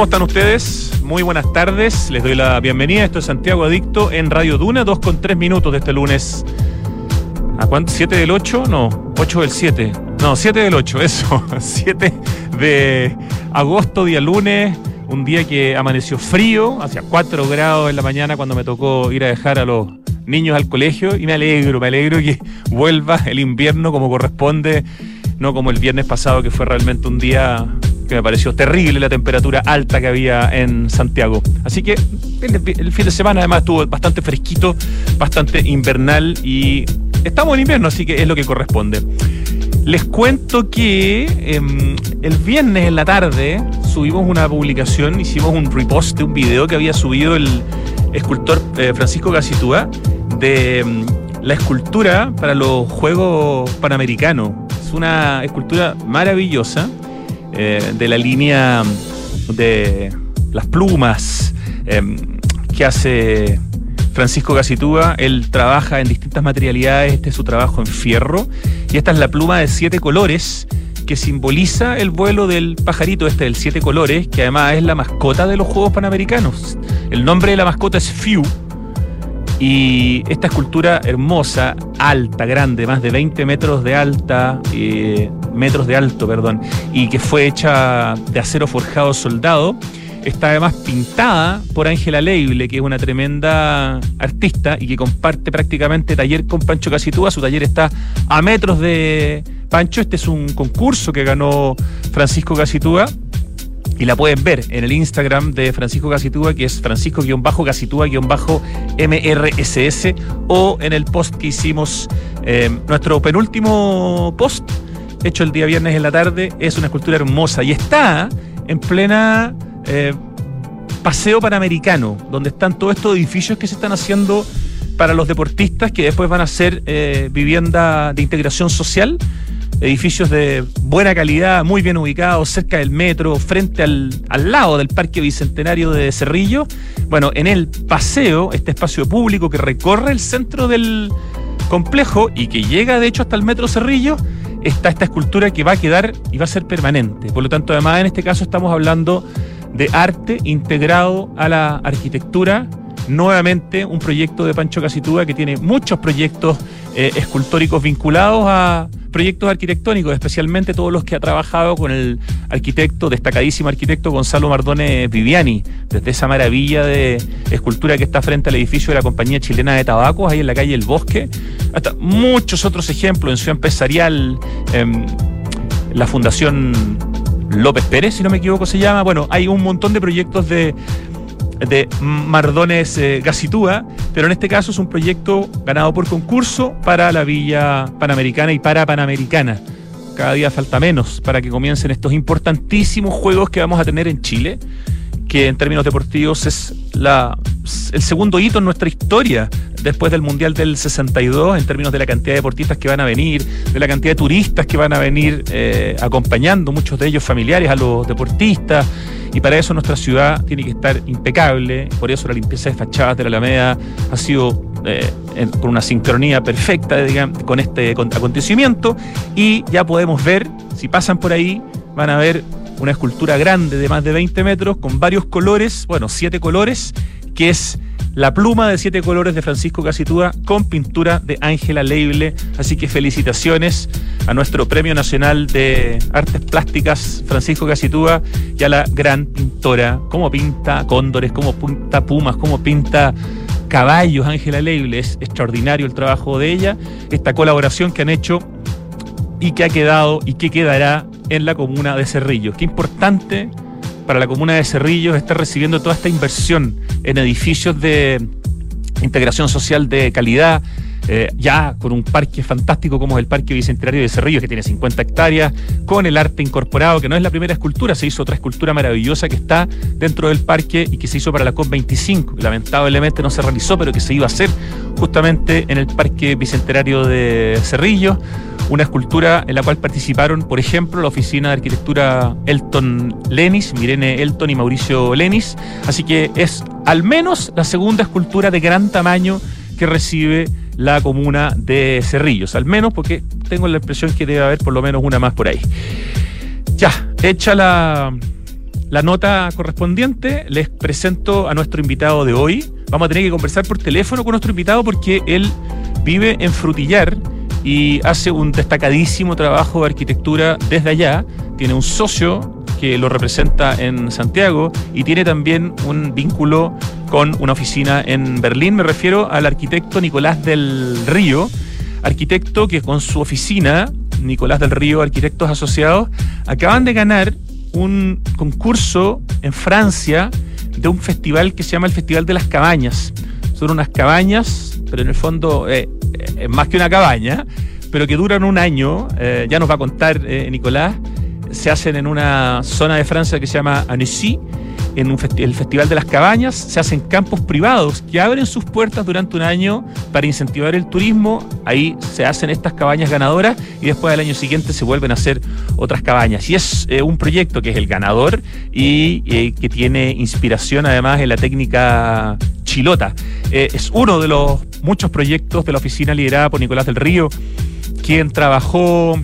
¿Cómo están ustedes? Muy buenas tardes. Les doy la bienvenida. Esto es Santiago Adicto en Radio Duna, 2 con 3 minutos de este lunes. ¿A cuánto? ¿7 del 8? No, 8 del 7. No, 7 del 8, eso. 7 de agosto, día lunes. Un día que amaneció frío, hacia 4 grados en la mañana cuando me tocó ir a dejar a los niños al colegio. Y me alegro, me alegro que vuelva el invierno como corresponde, no como el viernes pasado que fue realmente un día que me pareció terrible la temperatura alta que había en Santiago. Así que el, fin de semana además estuvo bastante fresquito, bastante invernal y estamos en invierno, así que es lo que corresponde. Les cuento que em, el viernes en la tarde subimos una publicación, hicimos un repost de un video que había subido el escultor eh, Francisco Gasitúa de em, la escultura para los Juegos Panamericanos. Es una escultura maravillosa eh, de la línea de las plumas em, que hace Francisco Casitúa. Él trabaja en distintas materialidades, este es su trabajo en fierro, y esta es la pluma de siete colores que simboliza el vuelo del pajarito este del siete colores, que además es la mascota de los Juegos Panamericanos. El nombre de la mascota es Few y esta escultura hermosa, alta, grande, más de 20 metros de alta, eh, metros de alto, perdón, y que fue hecha de acero forjado soldado, está además pintada por Ángela Leible, que es una tremenda artista y que comparte prácticamente taller con Pancho Casitúa. Su taller está a metros de Pancho. Este es un concurso que ganó Francisco Casitúa y la pueden ver en el Instagram de Francisco Gasitúa, que es Francisco-Gasitúa-MRSS, o en el post que hicimos, eh, nuestro penúltimo post, hecho el día viernes en la tarde, es una escultura hermosa. Y está en plena eh, paseo panamericano, donde están todos estos edificios que se están haciendo para los deportistas, que después van a ser eh, vivienda de integración social edificios de buena calidad, muy bien ubicados, cerca del metro, frente al, al lado del Parque Bicentenario de Cerrillo. Bueno, en el paseo, este espacio público que recorre el centro del complejo y que llega de hecho hasta el metro Cerrillo, está esta escultura que va a quedar y va a ser permanente. Por lo tanto, además en este caso estamos hablando de arte integrado a la arquitectura nuevamente un proyecto de Pancho Casitúa que tiene muchos proyectos eh, escultóricos vinculados a proyectos arquitectónicos, especialmente todos los que ha trabajado con el arquitecto, destacadísimo arquitecto Gonzalo Mardone Viviani, desde esa maravilla de escultura que está frente al edificio de la compañía chilena de tabacos, ahí en la calle El Bosque, hasta muchos otros ejemplos en su Empresarial, em, la Fundación López Pérez, si no me equivoco se llama. Bueno, hay un montón de proyectos de de Mardones eh, pero en este caso es un proyecto ganado por concurso para la Villa Panamericana y para Panamericana. Cada día falta menos para que comiencen estos importantísimos juegos que vamos a tener en Chile, que en términos deportivos es la, el segundo hito en nuestra historia después del Mundial del 62 en términos de la cantidad de deportistas que van a venir, de la cantidad de turistas que van a venir eh, acompañando, muchos de ellos familiares a los deportistas. Y para eso nuestra ciudad tiene que estar impecable, por eso la limpieza de fachadas de la Alameda ha sido eh, con una sincronía perfecta digamos, con este acontecimiento. Y ya podemos ver, si pasan por ahí, van a ver una escultura grande de más de 20 metros con varios colores, bueno, siete colores, que es la pluma de siete colores de Francisco Casitúa con pintura de Ángela Leible. Así que felicitaciones a nuestro Premio Nacional de Artes Plásticas Francisco Casitúa y a la gran pintora. Cómo pinta cóndores, cómo pinta pumas, cómo pinta caballos Ángela Leible. Es extraordinario el trabajo de ella. Esta colaboración que han hecho y que ha quedado y que quedará en la comuna de Cerrillos. Qué importante para la comuna de Cerrillos estar recibiendo toda esta inversión en edificios de integración social de calidad, eh, ya con un parque fantástico como es el Parque Bicentenario de Cerrillos, que tiene 50 hectáreas, con el arte incorporado, que no es la primera escultura, se hizo otra escultura maravillosa que está dentro del parque y que se hizo para la COP25, que lamentablemente no se realizó, pero que se iba a hacer justamente en el Parque Bicentenario de Cerrillos una escultura en la cual participaron, por ejemplo, la oficina de arquitectura Elton Lenis, Mirene Elton y Mauricio Lenis. Así que es al menos la segunda escultura de gran tamaño que recibe la comuna de Cerrillos, al menos porque tengo la impresión que debe haber por lo menos una más por ahí. Ya, hecha la, la nota correspondiente, les presento a nuestro invitado de hoy. Vamos a tener que conversar por teléfono con nuestro invitado porque él vive en Frutillar y hace un destacadísimo trabajo de arquitectura desde allá. Tiene un socio que lo representa en Santiago y tiene también un vínculo con una oficina en Berlín. Me refiero al arquitecto Nicolás del Río, arquitecto que con su oficina, Nicolás del Río Arquitectos Asociados, acaban de ganar un concurso en Francia de un festival que se llama el Festival de las Cabañas. Son unas cabañas, pero en el fondo eh, eh, es más que una cabaña, pero que duran un año. Eh, ya nos va a contar Nicolás. Se hacen en una zona de Francia que se llama Annecy en el Festival de las Cabañas, se hacen campos privados que abren sus puertas durante un año para incentivar el turismo. Ahí se hacen estas cabañas ganadoras y después al año siguiente se vuelven a hacer otras cabañas. Y es un proyecto que es el ganador y que tiene inspiración además en la técnica chilota. Es uno de los muchos proyectos de la oficina liderada por Nicolás del Río, quien trabajó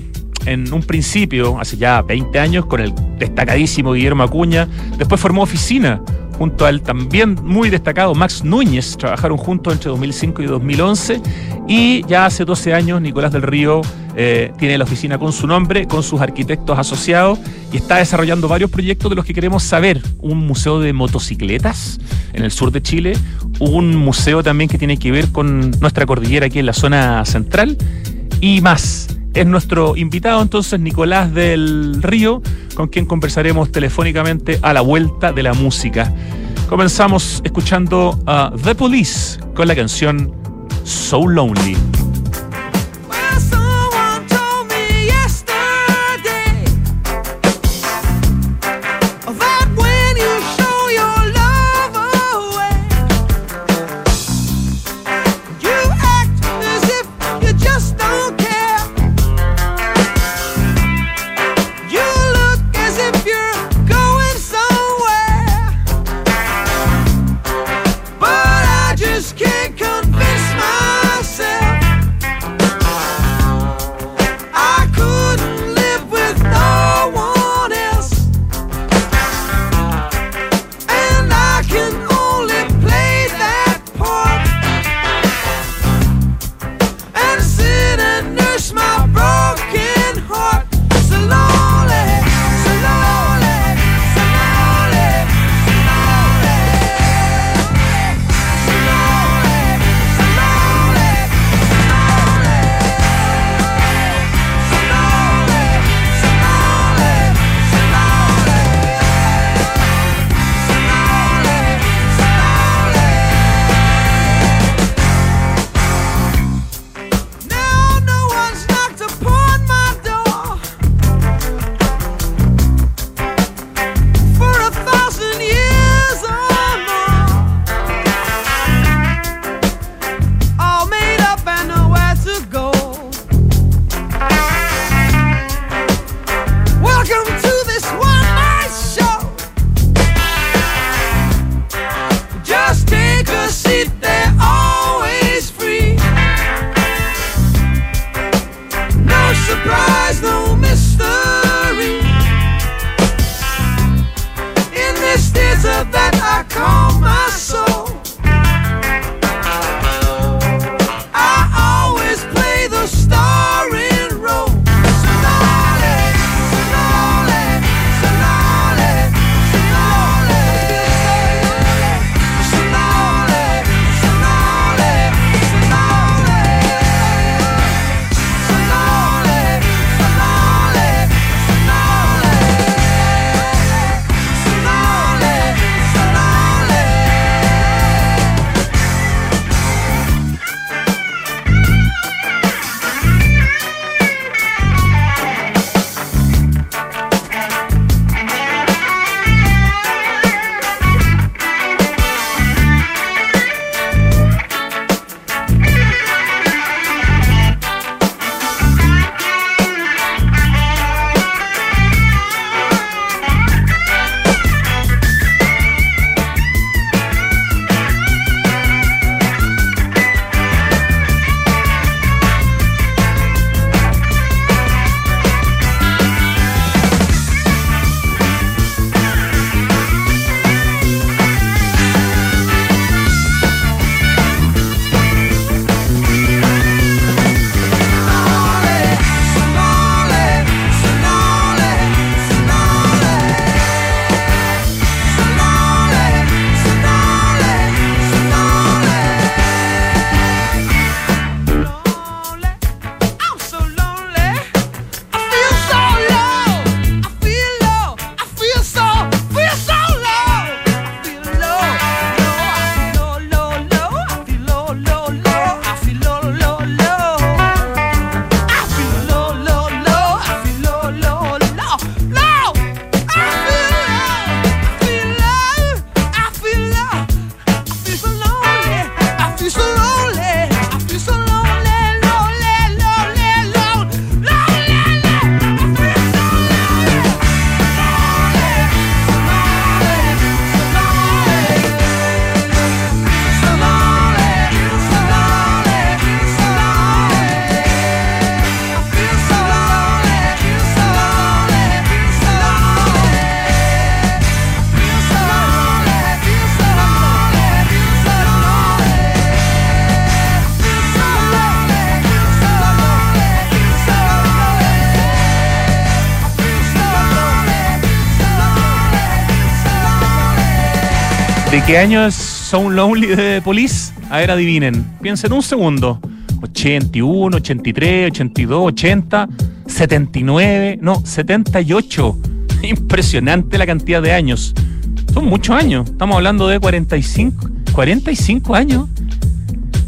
en un principio, hace ya 20 años, con el destacadísimo Guillermo Acuña. Después formó oficina junto al también muy destacado Max Núñez. Trabajaron juntos entre 2005 y 2011. Y ya hace 12 años Nicolás del Río eh, tiene la oficina con su nombre, con sus arquitectos asociados y está desarrollando varios proyectos de los que queremos saber. Un museo de motocicletas en el sur de Chile, un museo también que tiene que ver con nuestra cordillera aquí en la zona central y más es nuestro invitado entonces Nicolás del Río, con quien conversaremos telefónicamente a la vuelta de la música. Comenzamos escuchando a The Police con la canción So Lonely. Qué año es So Lonely de Police? A ver, adivinen. Piensen un segundo. 81, 83, 82, 80, 79, no, 78. Impresionante la cantidad de años. Son muchos años. Estamos hablando de 45, 45 años.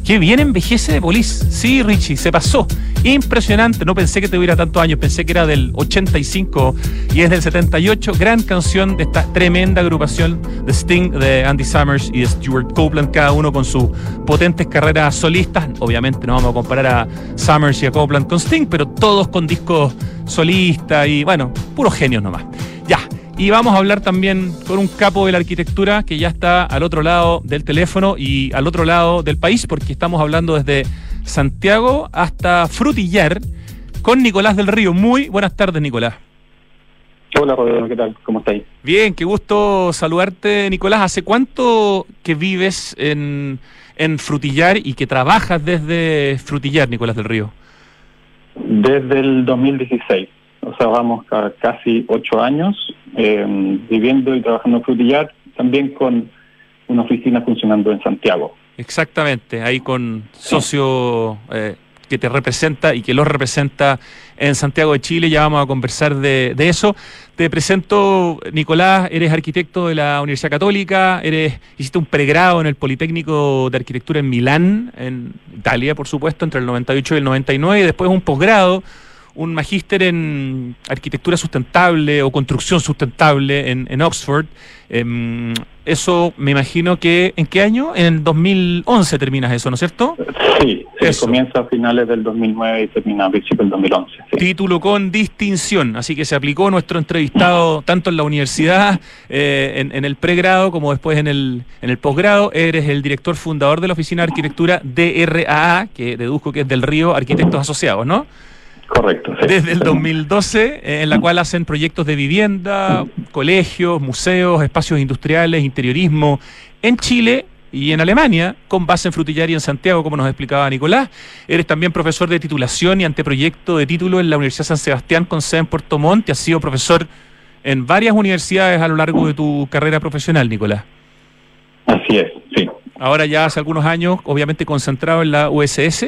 Qué bien envejece de Police. Sí, Richie, se pasó. Impresionante. No pensé que tuviera tantos años. Pensé que era del 85 y es del 78. Gran canción de esta tremenda agrupación de Sting, de Andy Summers y de Stuart Copeland, cada uno con sus potentes carreras solistas. Obviamente no vamos a comparar a Summers y a Copeland con Sting, pero todos con discos solistas y, bueno, puros genios nomás. Ya. Y vamos a hablar también con un capo de la arquitectura que ya está al otro lado del teléfono y al otro lado del país, porque estamos hablando desde Santiago hasta Frutillar con Nicolás del Río. Muy buenas tardes, Nicolás. Hola, Rodrigo, ¿qué tal? ¿Cómo estáis? Bien, qué gusto saludarte, Nicolás. ¿Hace cuánto que vives en, en Frutillar y que trabajas desde Frutillar, Nicolás del Río? Desde el 2016. A casi ocho años eh, viviendo y trabajando en Frutillar, también con una oficina funcionando en Santiago. Exactamente, ahí con socio eh, que te representa y que los representa en Santiago de Chile. Ya vamos a conversar de, de, eso. Te presento, Nicolás, eres arquitecto de la Universidad Católica, eres, hiciste un pregrado en el Politécnico de Arquitectura en Milán, en Italia, por supuesto, entre el 98 y el 99, y después un posgrado un magíster en arquitectura sustentable o construcción sustentable en, en Oxford. Eh, eso me imagino que, ¿en qué año? En 2011 terminas eso, ¿no es cierto? Sí, eso. comienza a finales del 2009 y termina a principios del 2011. Sí. Título con distinción, así que se aplicó nuestro entrevistado tanto en la universidad, eh, en, en, el pregrado, como después en el, en el posgrado. Eres el director fundador de la Oficina de Arquitectura DRAA, que deduzco que es del Río Arquitectos Asociados, ¿no? Correcto. Sí. Desde el 2012, eh, en la cual hacen proyectos de vivienda, colegios, museos, espacios industriales, interiorismo en Chile y en Alemania, con base en Frutillar y en Santiago, como nos explicaba Nicolás. Eres también profesor de titulación y anteproyecto de título en la Universidad San Sebastián con sede en Puerto Montt y has sido profesor en varias universidades a lo largo de tu carrera profesional, Nicolás. Así es. Ahora ya hace algunos años, obviamente concentrado en la USS.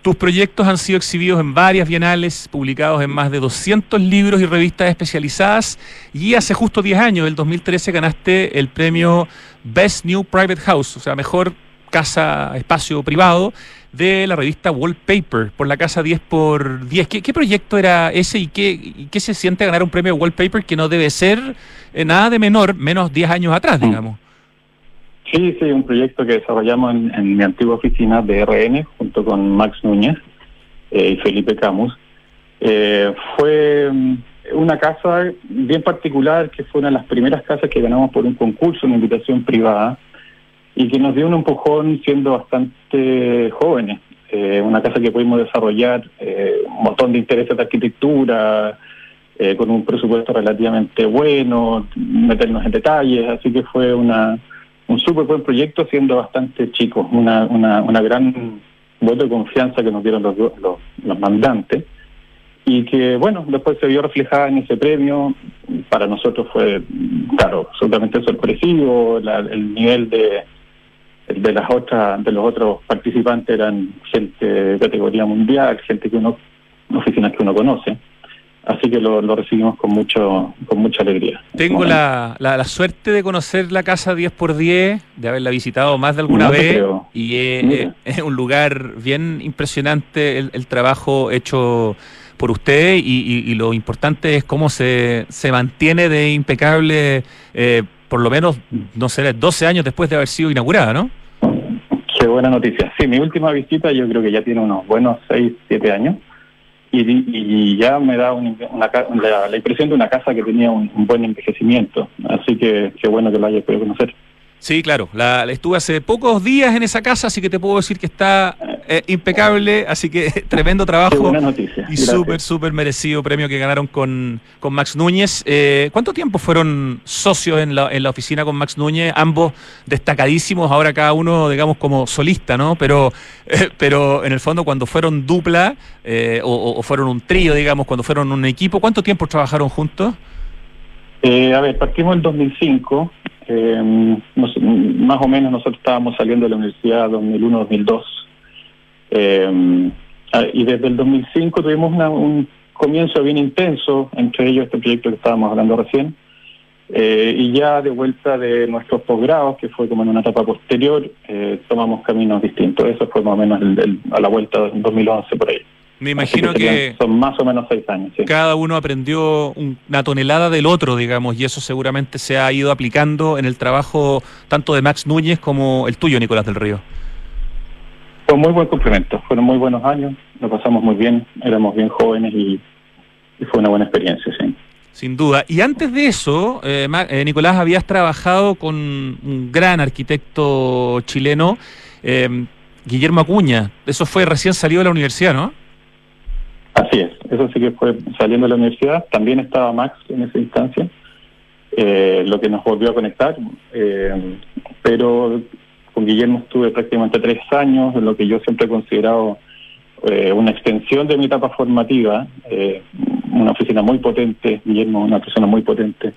Tus proyectos han sido exhibidos en varias bienales, publicados en más de 200 libros y revistas especializadas. Y hace justo 10 años, el 2013, ganaste el premio Best New Private House, o sea, mejor casa, espacio privado, de la revista Wallpaper, por la casa 10 por 10. ¿Qué, proyecto era ese y qué, y qué, se siente ganar un premio Wallpaper que no debe ser eh, nada de menor, menos 10 años atrás, digamos? Sí, sí, un proyecto que desarrollamos en, mi antigua oficina de RN junto con Max Núñez eh, y Felipe Camus. Eh, fue una casa bien particular que fue una de las primeras casas que ganamos por un concurso, una invitación privada y que nos dio un empujón siendo bastante jóvenes. Eh, una casa que pudimos desarrollar eh, un montón de intereses de arquitectura, con un presupuesto relativamente bueno, meternos en detalles, así que fue una un súper buen proyecto siendo bastante chico, una, una, una gran voto de confianza que nos dieron los, los, mandantes y que, bueno, después se vio reflejada en ese premio. Para nosotros fue, claro, absolutamente sorpresivo. La, el nivel de, de las otras, de los otros participantes eran gente de categoría mundial, gente que uno, oficinas que uno conoce. Así que lo, lo, recibimos con mucho con mucha alegría. Tengo la, la, la, suerte de conocer la casa 10x10, de haberla visitado más de alguna no vez, creo. y es, es, un lugar bien impresionante el, el trabajo hecho por usted y, y, y, lo importante es cómo se, se mantiene de impecable, eh, por lo menos, no sé, 12 años después de haber sido inaugurada, ¿no? Qué buena noticia. Sí, mi última visita yo creo que ya tiene unos buenos 6, 7 años. Y, y, ya me da un, una, la, la, impresión de una casa que tenía un, un buen envejecimiento. Así que qué bueno que lo hayas podido conocer. Sí, claro. La, estuve hace pocos días en esa casa, así que te puedo decir que está eh, impecable. Así que tremendo trabajo. Qué buena noticia. Y súper, súper merecido premio que ganaron con, con Max Núñez. Eh, ¿Cuánto tiempo fueron socios en la, en la oficina con Max Núñez? Ambos destacadísimos, ahora cada uno, digamos, como solista, ¿no? Pero, eh, pero en el fondo, cuando fueron dupla eh, o, o, fueron un trío, digamos, cuando fueron un equipo, ¿cuánto tiempo trabajaron juntos? a ver, partimos en 2005 Eh, más o menos nosotros estábamos saliendo de la universidad 2001-2002. Eh, ah, y desde el 2005 tuvimos un comienzo bien intenso, entre ellos este proyecto que estábamos hablando recién. Eh, y ya de vuelta de nuestros posgrados, que fue como en una etapa posterior, eh, tomamos caminos distintos. Eso fue más o menos a la vuelta del 2011 por ahí. Me imagino que, son más o menos seis años. Cada uno aprendió una tonelada del otro, digamos, y eso seguramente se ha ido aplicando en el trabajo tanto de Max Núñez como el tuyo, Nicolás del Río. Fue muy buen complemento, fueron muy buenos años, lo pasamos muy bien, éramos bien jóvenes y, fue una buena experiencia, sí. Sin duda. Y antes de eso, eh, eh, Nicolás, habías trabajado con un gran arquitecto chileno, eh, Guillermo Acuña. Eso fue recién salido de la universidad, ¿no? Así es, eso sí que fue saliendo de la universidad. También estaba Max en esa instancia, eh, lo que nos volvió a conectar. Eh, pero con Guillermo estuve prácticamente tres años, en lo que yo siempre he considerado eh, una extensión de mi etapa formativa. una oficina muy potente, Guillermo, una persona muy potente,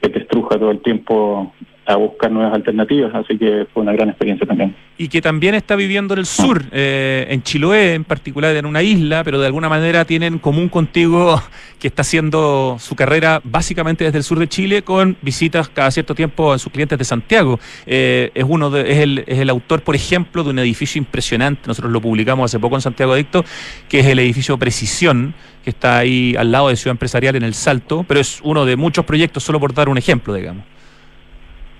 que te estruja todo el tiempo a buscar nuevas alternativas, así que fue una gran experiencia también. Y que también está viviendo en el sur, eh, en Chiloé en particular, en una isla, pero de alguna manera tienen en común contigo que está haciendo su carrera básicamente desde el sur de Chile con visitas cada cierto tiempo a sus clientes de Santiago. Eh, es uno de, es, el, es el autor, por ejemplo, de un edificio impresionante, nosotros lo publicamos hace poco en Santiago Adicto, que es el edificio Precisión, que está ahí al lado de Ciudad Empresarial en El Salto, pero es uno de muchos proyectos, solo por dar un ejemplo, digamos.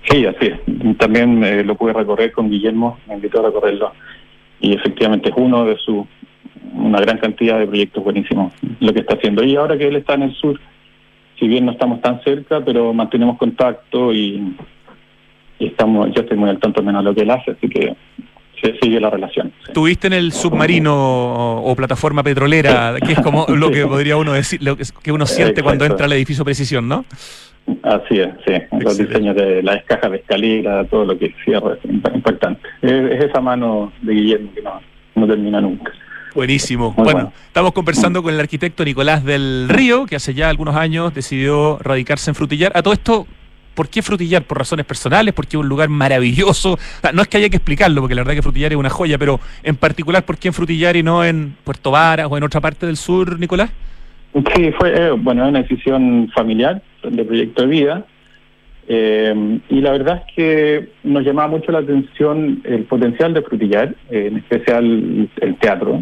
Sí, así es. También eh, lo pude recorrer con Guillermo, me invitó a recorrerlo. Y efectivamente es uno de su una gran cantidad de proyectos buenísimos lo que está haciendo. Y ahora que él está en el sur, si bien no estamos tan cerca, pero mantenemos contacto y, estamos, yo estoy muy al tanto menos de lo que él hace, así que se sigue la relación. ¿Tuviste en el submarino o, plataforma petrolera, que es como lo que podría uno decir, lo que uno siente cuando entra al edificio Precisión, ¿no? Así es, sí. Los diseños de las cajas de escalera, todo lo que cierra es importante. Es, esa mano de Guillermo que no, no termina nunca. Buenísimo. Bueno, estamos conversando con el arquitecto Nicolás del Río, que hace ya algunos años decidió radicarse en Frutillar. A todo esto, ¿por qué Frutillar? ¿Por razones personales? ¿Porque es un lugar maravilloso? no es que haya que explicarlo, porque la verdad que Frutillar es una joya, pero en particular, ¿por qué en Frutillar y no en Puerto Varas o en otra parte del sur, Nicolás? Sí, fue eh, bueno una decisión familiar de proyecto de vida eh, y la verdad es que nos llamaba mucho la atención el potencial de Frutillar, eh, en especial el teatro.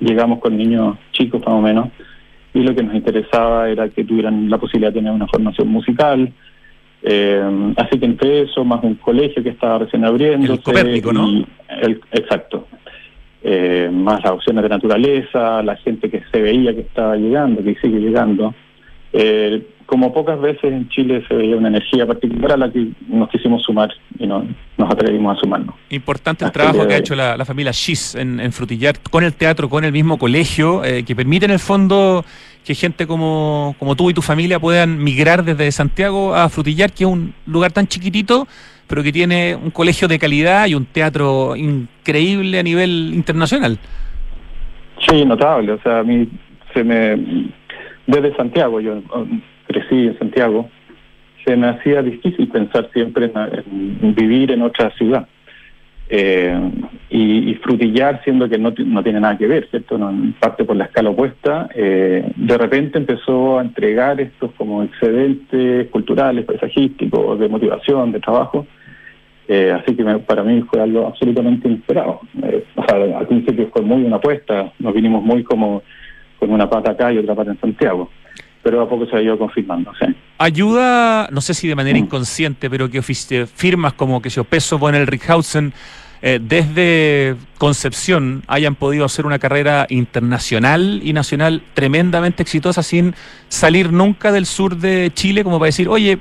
llegamos con niños chicos más o menos y lo que nos interesaba era que tuvieran la posibilidad de tener una formación musical. así que entre eso, más un colegio que estaba recién abriendo. El ¿no? exacto eh, más las opciones de naturaleza, la gente que se veía que estaba llegando, que sigue llegando. Eh, como pocas veces en Chile se veía una energía particular a la que nos quisimos sumar y nos atrevimos a sumarnos. Importante el trabajo que ha hecho la, familia Schiss en, Frutillar, con el teatro, con el mismo colegio, eh, que permite en el fondo que gente como, como tú y tu familia puedan migrar desde Santiago a Frutillar, que es un lugar tan chiquitito, pero que tiene un colegio de calidad y un teatro increíble a nivel internacional. Sí, notable. O sea, a mí se me. Desde Santiago, yo crecí en Santiago, se me hacía difícil pensar siempre en vivir en otra ciudad. Eh, y, frutillar siendo que no, no, tiene nada que ver, ¿cierto? No, en parte por la escala opuesta, eh, de repente empezó a entregar estos como excedentes culturales, paisajísticos, de motivación, de trabajo. Eh, así que para mí fue algo absolutamente inesperado. o sea, al principio fue muy una apuesta, nos vinimos muy como con una pata acá y otra pata en Santiago pero a poco se ha ido confirmando. Ayuda, no sé si de manera mm. inconsciente, pero que firmas como que se Peso, bueno, el Rickhausen, eh, desde Concepción hayan podido hacer una carrera internacional y nacional tremendamente exitosa sin salir nunca del sur de Chile, como para decir, oye,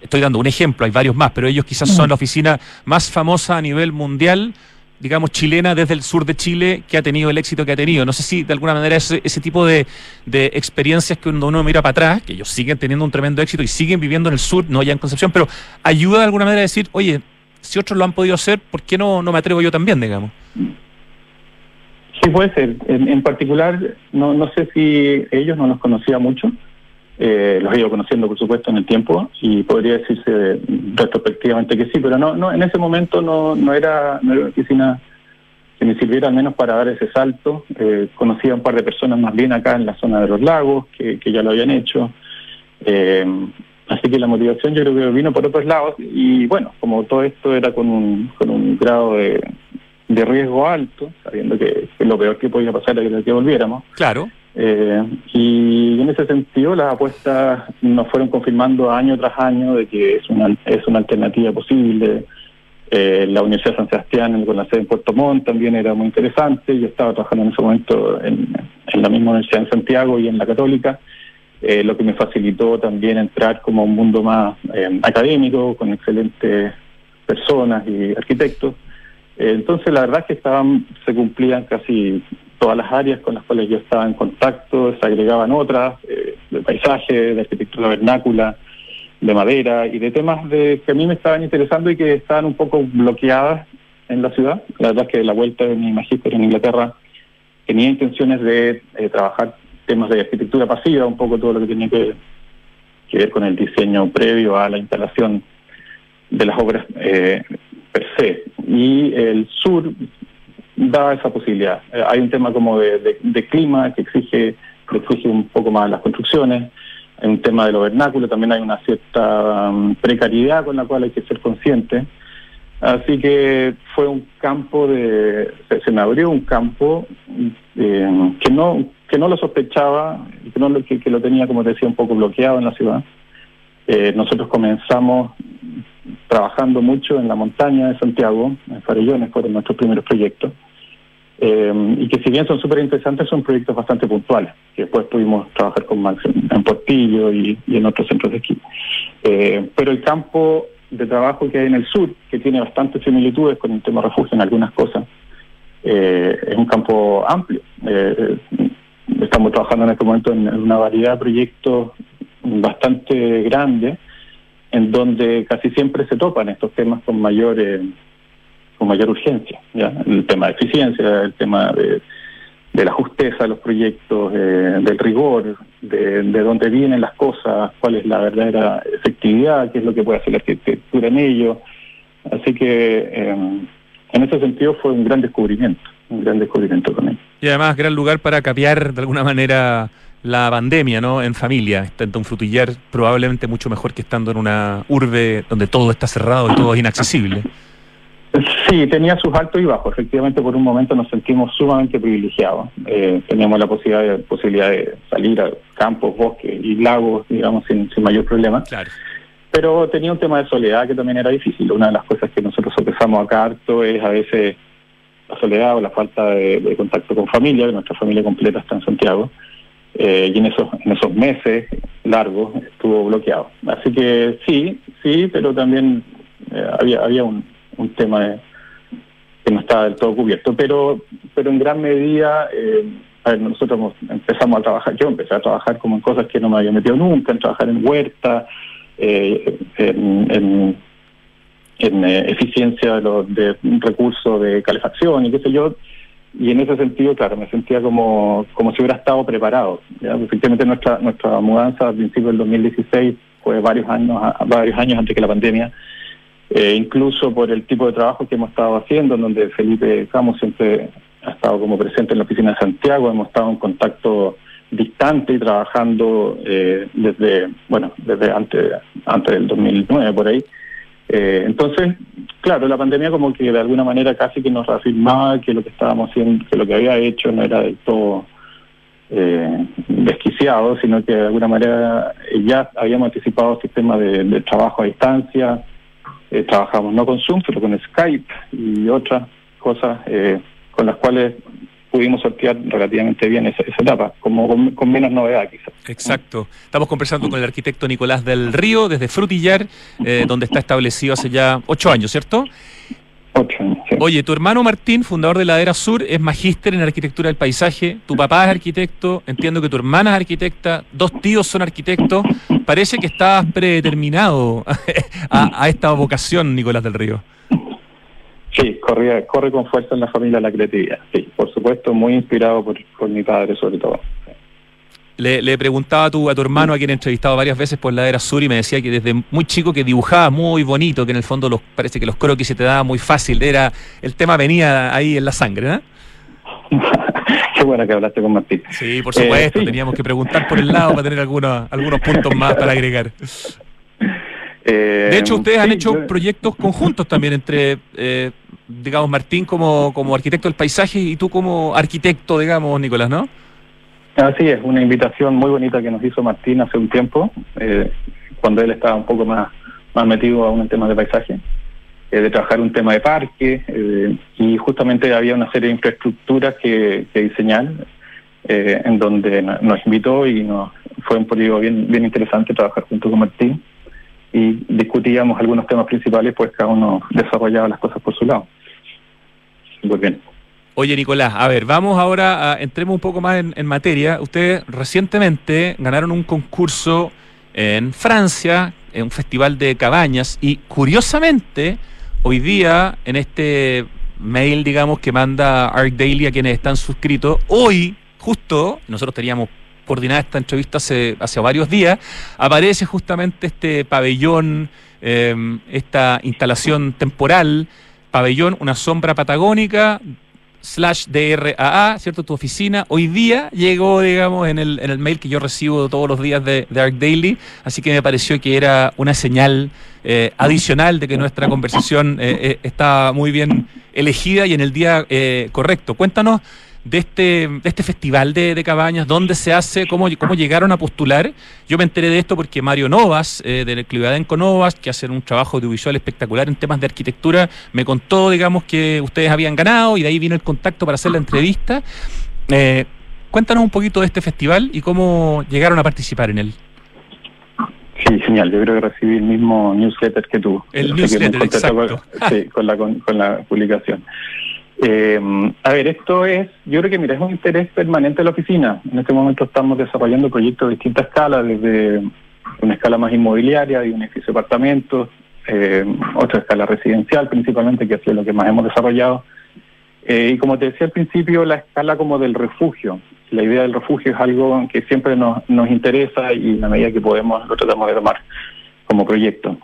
estoy dando un ejemplo, hay varios más, pero ellos quizás son mm. la oficina más famosa a nivel mundial digamos, chilena desde el sur de Chile que ha tenido el éxito que ha tenido. No sé si de alguna manera ese, ese tipo de, experiencias que uno mira para atrás, que ellos siguen teniendo un tremendo éxito y siguen viviendo en el sur, no ya en Concepción, pero ayuda de alguna manera a decir, oye, si otros lo han podido hacer, ¿por qué no, no me atrevo yo también, digamos? Sí, puede ser. En, particular, no, no sé si ellos no los conocía mucho, Eh, los he ido conociendo, por supuesto, en el tiempo y podría decirse retrospectivamente que sí, pero no, no en ese momento no, no, era, no era una oficina que me sirviera al menos para dar ese salto. Eh, conocí a un par de personas más bien acá en la zona de los lagos que, que ya lo habían hecho. Eh, así que la motivación yo creo que vino por otros lados y bueno, como todo esto era con un, con un grado de, de riesgo alto, sabiendo que, lo peor que podía pasar era que volviéramos. Claro. Eh, y en ese sentido las apuestas nos fueron confirmando año tras año de que es una, es una alternativa posible. Eh, la Universidad de San Sebastián con la sede en Puerto Montt también era muy interesante. Yo estaba trabajando en ese momento en, la misma universidad en Santiago y en la Católica, eh, lo que me facilitó también entrar como un mundo más académico, con excelentes personas y arquitectos. entonces la verdad es que estaban, se cumplían casi todas las áreas con las cuales yo estaba en contacto, se agregaban otras, eh, de paisaje, de arquitectura vernácula, de madera y de temas de, que a mí me estaban interesando y que estaban un poco bloqueadas en la ciudad. La verdad es que la vuelta de mi magíster en Inglaterra tenía intenciones de eh, trabajar temas de arquitectura pasiva, un poco todo lo que tenía que, ver con el diseño previo a la instalación de las obras eh, per se. Y el sur da esa posibilidad. Eh, hay un tema como de, clima que exige, exige un poco más las construcciones, hay un tema de lo vernáculo, también hay una cierta um, precariedad con la cual hay que ser consciente. Así que fue un campo de, se, me abrió un campo eh, que no que no lo sospechaba, que, no lo, que, lo tenía, como decía, un poco bloqueado en la ciudad. Eh, nosotros comenzamos trabajando mucho en la montaña de Santiago, en Farellones, fueron nuestros primeros proyectos. Eh, y que si bien son súper interesantes, son proyectos bastante puntuales, que después pudimos trabajar con Max en, Portillo y, en otros centros de esquí. Eh, pero el campo de trabajo que hay en el sur, que tiene bastantes similitudes con el tema refugio en algunas cosas, eh, es un campo amplio. estamos trabajando en este momento en, una variedad de proyectos bastante grande, en donde casi siempre se topan estos temas con mayores con mayor urgencia. ¿ya? El tema de eficiencia, el tema de, la justeza de los proyectos, eh, del rigor, de, dónde vienen las cosas, cuál es la verdadera efectividad, qué es lo que puede hacer la arquitectura en ello. Así que em, en ese sentido fue un gran descubrimiento, un gran descubrimiento él. Y además gran lugar para capear de alguna manera la pandemia, ¿no? En familia, estando un frutillar probablemente mucho mejor que estando en una urbe donde todo está cerrado y todo es inaccesible. Sí, tenía sus altos y bajos. Efectivamente, por un momento nos sentimos sumamente privilegiados. Eh, teníamos la posibilidad de, posibilidad de salir a campos, bosques y lagos, digamos, sin, mayor problema. Claro. Pero tenía un tema de soledad que también era difícil. Una de las cosas que nosotros empezamos acá harto es a veces la soledad o la falta de, contacto con familia, que nuestra familia completa está en Santiago. Eh, y en esos, en esos meses largos estuvo bloqueado. Así que sí, sí, pero también eh, había, había un, un tema que no estaba del todo cubierto, pero pero en gran medida eh, nosotros empezamos a trabajar, yo empecé a trabajar como en cosas que no me había metido nunca, en trabajar en huerta, eh, en, en, eh, eficiencia de, los, de recursos de calefacción y qué sé yo, y en ese sentido, claro, me sentía como, como si hubiera estado preparado. Efectivamente, nuestra nuestra mudanza a principios del 2016 fue varios años, varios años antes que la pandemia, eh, incluso por el tipo de trabajo que hemos estado haciendo, en donde Felipe Camus siempre ha estado como presente en la oficina de Santiago, hemos estado en contacto distante y trabajando eh, desde, bueno, desde antes, antes del 2009 por ahí. Eh, entonces, claro, la pandemia como que de alguna manera casi que nos reafirmaba que lo que estábamos haciendo, que lo que había hecho no era del todo desquiciado, sino que de alguna manera ya habíamos anticipado sistemas de trabajo a distancia, eh, trabajamos no con Zoom, pero con Skype y otras cosas eh, con las cuales pudimos sortear relativamente bien esa, etapa, como con, menos novedad quizás. Exacto. Estamos conversando con el arquitecto Nicolás del Río desde Frutillar, eh, donde está establecido hace ya ocho años, ¿cierto? Oye, tu hermano Martín, fundador de Ladera Sur, es magíster en arquitectura del paisaje, tu papá es arquitecto, entiendo que tu hermana es arquitecta, dos tíos son arquitectos. Parece que estás predeterminado a, esta vocación, Nicolás del Río. Sí, corre, corre con fuerza en la familia la creatividad. Sí, por supuesto, muy inspirado por, por mi padre sobre todo Le, preguntaba a tu, a tu hermano, a quien he entrevistado varias veces por la era sur, y me decía que desde muy chico que dibujaba muy bonito, que en el fondo los, parece que los croquis se te daba muy fácil. Era, el tema venía ahí en la sangre, ¿no? Qué bueno que hablaste con Martín. Sí, por supuesto, eh, teníamos que preguntar por el lado para tener algunos, algunos puntos más para agregar. Eh, de hecho, ustedes han hecho proyectos conjuntos también entre, eh, digamos, Martín como, como arquitecto del paisaje y tú como arquitecto, digamos, Nicolás, ¿no? Así es, una invitación muy bonita que nos hizo Martín hace un tiempo, eh, cuando él estaba un poco más, más metido aún en temas de paisaje, eh, de trabajar un tema de parque, eh, y justamente había una serie de infraestructuras que, que diseñar, en donde nos invitó y nos fue un periodo bien, bien interesante trabajar junto con Martín, y discutíamos algunos temas principales, pues cada uno desarrollaba las cosas por su lado. Muy bien. Oye, Nicolás, a ver, vamos ahora, a, entremos un poco más en, materia. Ustedes recientemente ganaron un concurso en Francia, en un festival de cabañas, y curiosamente, hoy día, en este mail, digamos, que manda Arc Daily a quienes están suscritos, hoy, justo, nosotros teníamos coordinada esta entrevista hace, hace varios días, aparece justamente este pabellón, eh, esta instalación temporal, pabellón, una sombra patagónica slash DRAA, ¿cierto? Tu oficina. Hoy día llegó, digamos, en el, en el mail que yo recibo todos los días de, Dark Daily, así que me pareció que era una señal eh, adicional de que nuestra conversación eh, eh, está muy bien elegida y en el día correcto. Cuéntanos de este, de este festival de, de, cabañas, dónde se hace, cómo, cómo llegaron a postular. Yo me enteré de esto porque Mario Novas, eh, del Clivadenco Novas, que hace un trabajo audiovisual espectacular en temas de arquitectura, me contó, digamos, que ustedes habían ganado y de ahí vino el contacto para hacer la entrevista. Eh, cuéntanos un poquito de este festival y cómo llegaron a participar en él. Sí, genial. Yo creo que recibí el mismo newsletter que tú. El newsletter, exacto. sí, con la, con la publicación. Eh, a ver, esto es, yo creo que mira, es un interés permanente de la oficina. En este momento estamos desarrollando proyectos de distintas escalas, desde una escala más inmobiliaria, de un edificio de apartamentos, eh, otra escala residencial principalmente, que ha sido lo que más hemos desarrollado. Eh, y como te decía al principio, la escala como del refugio. La idea del refugio es algo que siempre nos, nos interesa y en la medida que podemos lo tratamos de tomar como proyecto.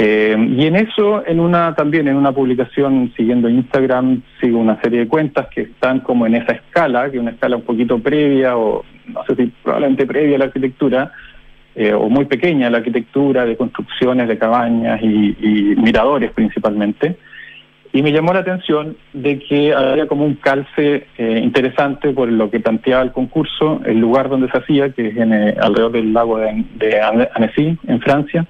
Eh, y en eso, en una también en una publicación siguiendo Instagram, sigo una serie de cuentas que están como en esa escala, que es una escala un poquito previa o no sé si probablemente previa a la arquitectura, eh, o muy pequeña la arquitectura, de construcciones de cabañas y, miradores principalmente. Y me llamó la atención de que había como un calce eh, interesante por lo que planteaba el concurso, el lugar donde se hacía, que es en, alrededor del lago de, de Annecy, en Francia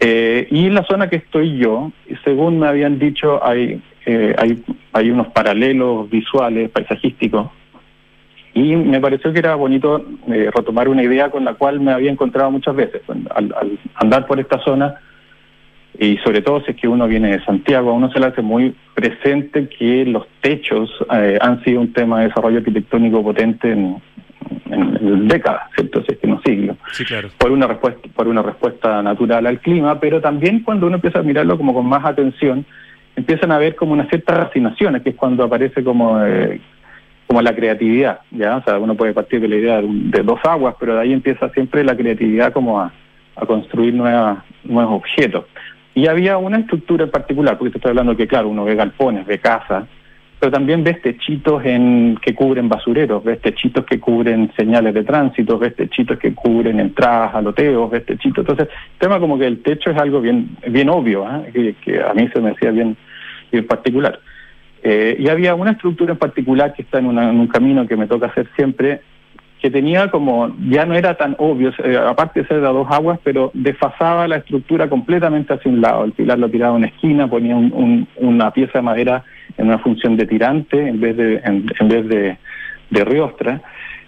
eh, y en la zona que estoy yo, según me habían dicho, hay, eh, hay, hay unos paralelos visuales, paisajísticos, y me pareció que era bonito eh, retomar una idea con la cual me había encontrado muchas veces. Al, andar por esta zona, y sobre todo si es que uno viene de Santiago, a uno se le hace muy presente que los techos han sido un tema de desarrollo arquitectónico potente en, en, décadas, ¿cierto? Si es que no siglos. Sí, claro. Por una respuesta, por una respuesta natural al clima, pero también cuando uno empieza a mirarlo como con más atención, empiezan a ver como una cierta racinación, que es cuando aparece como eh, como la creatividad, ¿ya? O sea, uno puede partir de la idea de, dos aguas, pero de ahí empieza siempre la creatividad como a, a construir nuevas, nuevos objetos. Y había una estructura en particular, porque te estoy hablando que, claro, uno ve galpones, ve casas, pero también ves techitos en, que cubren basureros, ves techitos que cubren señales de tránsito, ves techitos que cubren entradas a loteos, ves techitos. Entonces, el tema como que el techo es algo bien bien obvio, ¿eh? que, a mí se me hacía bien, bien particular. Eh, y había una estructura en particular que está en, en un camino que me toca hacer siempre, que tenía como, ya no era tan obvio, eh, aparte de ser de dos aguas, pero desfasaba la estructura completamente hacia un lado. El pilar lo tiraba a una esquina, ponía una pieza de madera en una función de tirante en vez de, en, vez de, de riostra.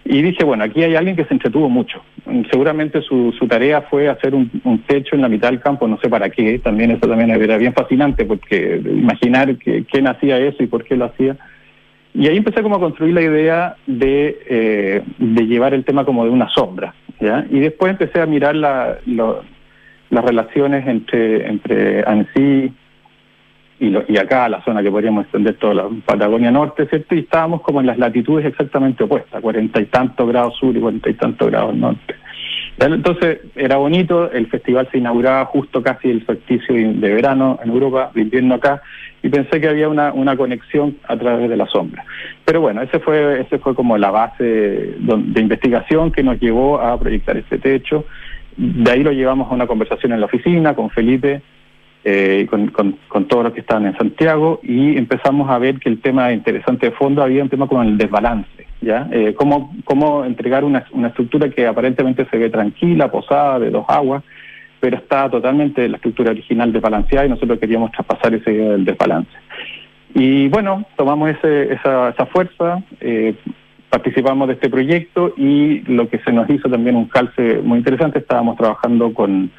Y dije, bueno, aquí hay alguien que se entretuvo mucho. Seguramente su, su tarea fue hacer un, techo en la mitad del campo, no sé para qué. También eso también era bien fascinante, porque imaginar que, quién hacía eso y por qué lo hacía y ahí empecé como a construir la idea de, eh, de llevar el tema como de una sombra, ¿ya? Y después empecé a mirar la, las relaciones entre, entre ANSI y, y acá la zona que podríamos extender toda la Patagonia Norte, ¿cierto? Y estábamos como en las latitudes exactamente opuestas, cuarenta y tantos grados sur y cuarenta y tantos grados norte. Entonces era bonito, el festival se inauguraba justo casi el solsticio de verano en Europa, de invierno acá, y pensé que había una, una conexión a través de la sombra. Pero bueno, ese fue, ese fue como la base de, investigación que nos llevó a proyectar este techo. De ahí lo llevamos a una conversación en la oficina con Felipe, eh, con, con, con, todos los que estaban en Santiago y empezamos a ver que el tema interesante de fondo había un tema como el desbalance, ¿ya? Eh, cómo, cómo entregar una, una estructura que aparentemente se ve tranquila, posada, de dos aguas, pero está totalmente la estructura original desbalanceada y nosotros queríamos traspasar ese del desbalance. Y bueno, tomamos ese, esa, esa fuerza, eh, participamos de este proyecto y lo que se nos hizo también un calce muy interesante, estábamos trabajando con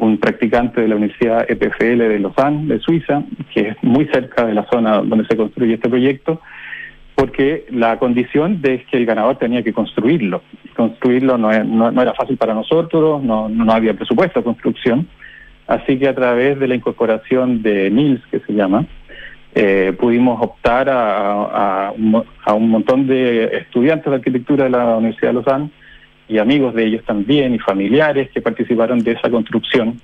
un practicante de la Universidad EPFL de Lausanne, de Suiza, que es muy cerca de la zona donde se construye este proyecto, porque la condición de que el ganador tenía que construirlo. Construirlo no, no, era fácil para nosotros, no, no había presupuesto de construcción, así que a través de la incorporación de NILS, que se llama, eh, pudimos optar a, a, a, un montón de estudiantes de arquitectura de la Universidad de Lausanne y amigos de ellos también y familiares que participaron de esa construcción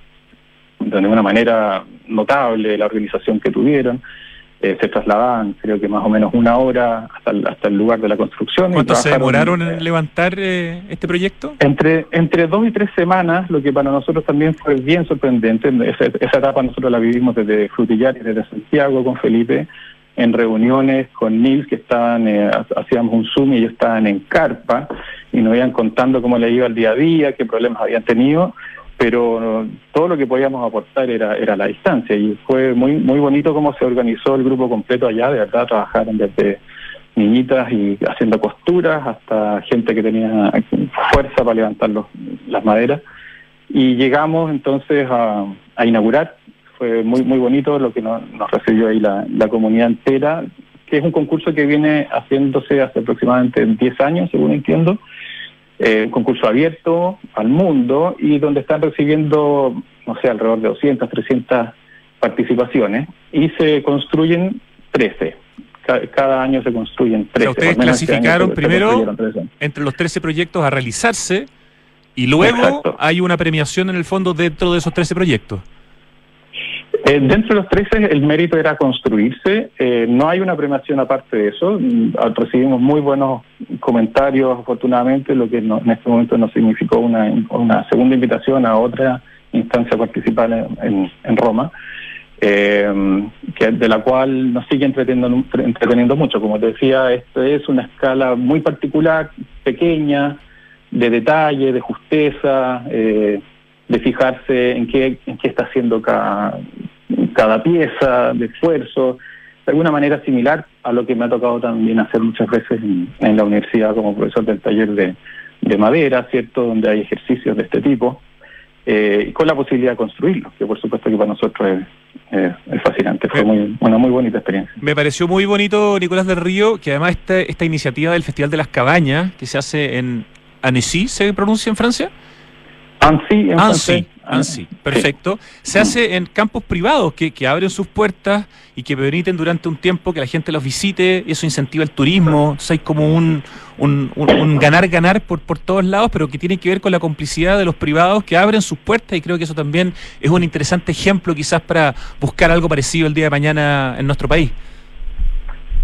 de una manera notable la organización que tuvieron. Eh, se trasladaban creo que más o menos una hora hasta el, hasta el lugar de la construcción. ¿Cuánto se demoraron en levantar eh, este proyecto? Entre, entre dos y tres semanas, lo que para nosotros también fue bien sorprendente. Esa, esa etapa nosotros la vivimos desde Frutillar y desde Santiago con Felipe en reuniones con Nils que estaban, eh, hacíamos un Zoom y ellos estaban en carpa y nos iban contando cómo le iba el día a día, qué problemas habían tenido, pero todo lo que podíamos aportar era, era la distancia y fue muy, muy bonito cómo se organizó el grupo completo allá, de verdad trabajaron desde niñitas y haciendo costuras hasta gente que tenía fuerza para levantar los, las maderas. Y llegamos entonces a, a inaugurar fue muy muy bonito lo que nos, recibió ahí la, la, comunidad entera, que es un concurso que viene haciéndose hace aproximadamente 10 años, según entiendo, eh, un concurso abierto al mundo y donde están recibiendo, no sé, alrededor de 200, 300 participaciones y se construyen 13. Cada, año se construyen 13. ustedes este clasificaron primero entre los 13 proyectos a realizarse y luego hay una premiación en el fondo dentro de esos 13 proyectos. Eh, dentro de los 13 el mérito era construirse, eh, no hay una premiación aparte de eso, mm, recibimos muy buenos comentarios afortunadamente, lo que en este momento nos significó una, una segunda invitación a otra instancia participar en, Roma, eh, que de la cual nos sigue entreteniendo, entreteniendo mucho. Como te decía, esto es una escala muy particular, pequeña, de detalle, de justeza, eh, de fijarse en qué, en qué está haciendo cada, cada pieza de esfuerzo, de alguna manera similar a lo que me ha tocado también hacer muchas veces en, la universidad como profesor del taller de, madera, ¿cierto? Donde hay ejercicios de este tipo, eh, y con la posibilidad de construirlo, que por supuesto que para nosotros es, es fascinante. Fue muy, una muy bonita experiencia. Me pareció muy bonito, Nicolás del Río, que además esta, esta iniciativa del Festival de las Cabañas, que se hace en Annecy, ¿se pronuncia en Francia? Annecy, en Annecy. Sí, perfecto. Se hace en campos privados que, que, abren sus puertas y que permiten durante un tiempo que la gente los visite, eso incentiva el turismo, entonces hay como un, un, ganar, ganar por, por todos lados, pero que tiene que ver con la complicidad de los privados que abren sus puertas y creo que eso también es un interesante ejemplo quizás para buscar algo parecido el día de mañana en nuestro país.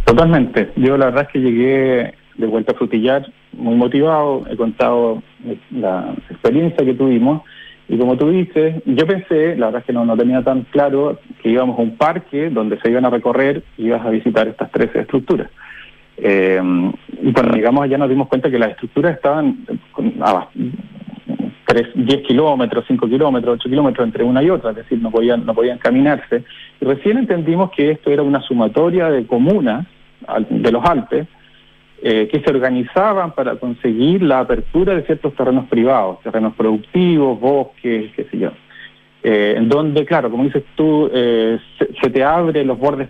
Totalmente. Yo la verdad es que llegué de vuelta a Frutillar muy motivado, he contado la experiencia que tuvimos y como tú dices, yo pensé, la verdad es que no, no tenía tan claro, que íbamos a un parque donde se iban a recorrer y ibas a visitar estas 13 estructuras. Eh, y cuando llegamos allá nos dimos cuenta que las estructuras estaban a 3, 10 kilómetros, 5 kilómetros, 8 kilómetros entre una y otra, es decir, no podían, no podían caminarse. Y recién entendimos que esto era una sumatoria de comunas de los Alpes eh, que se organizaban para conseguir la apertura de ciertos terrenos privados, terrenos productivos, bosques, qué sé yo. Eh, donde, claro, como dices tú, eh, se, te abre los bordes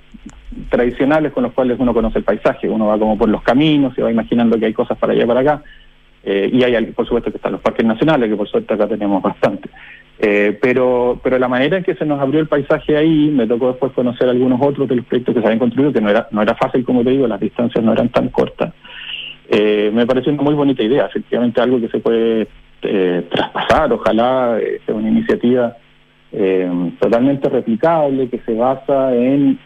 tradicionales con los cuales uno conoce el paisaje. Uno va como por los caminos, se va imaginando que hay cosas para allá y para acá. y hay, por supuesto, que están los parques nacionales, que por suerte acá tenemos bastante. Eh, pero, pero la manera en que se nos abrió el paisaje ahí, me tocó después conocer algunos otros de los proyectos que se habían construido, que no era, no era fácil, como te digo, las distancias no eran tan cortas. Eh, me pareció una muy bonita idea, efectivamente algo que se puede eh, traspasar, ojalá sea una iniciativa totalmente replicable, que se basa en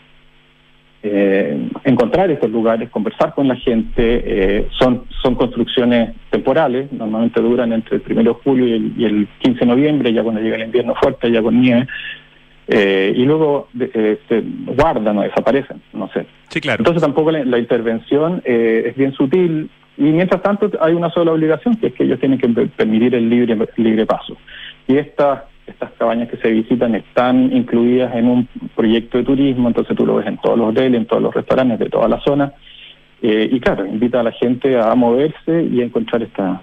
eh, encontrar estos lugares, conversar con la gente. Eh, son, son construcciones temporales, normalmente duran entre el 1 de julio y el, 15 de noviembre, ya cuando llega el invierno fuerte, ya con nieve. Eh, y luego se guardan o desaparecen, no sé. Sí, claro. Entonces tampoco la, intervención es bien sutil y mientras tanto hay una sola obligación, que es que ellos tienen que permitir el libre, libre paso. Y esta estas cabañas que se visitan están incluidas en un proyecto de turismo, entonces tú lo ves en todos los hoteles, en todos los restaurantes de toda la zona. Eh, y claro, invita a la gente a moverse y a encontrar estas